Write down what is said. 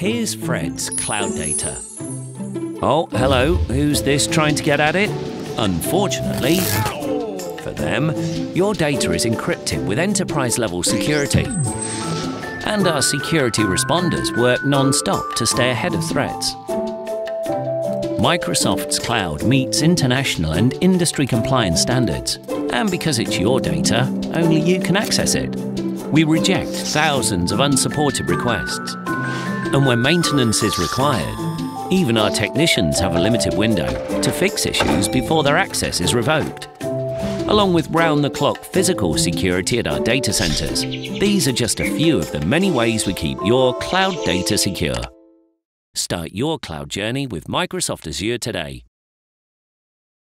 Here's Fred's cloud data. Oh, hello, who's this trying to get at it? Unfortunately, for them, your data is encrypted with enterprise level security. And our security responders work non stop to stay ahead of threats. Microsoft's cloud meets international and industry compliance standards, and because it's your data, only you can access it. We reject thousands of unsupported requests. And when maintenance is required, even our technicians have a limited window to fix issues before their access is revoked. Along with round the clock physical security at our data centers, these are just a few of the many ways we keep your cloud data secure. Start your cloud journey with Microsoft Azure today.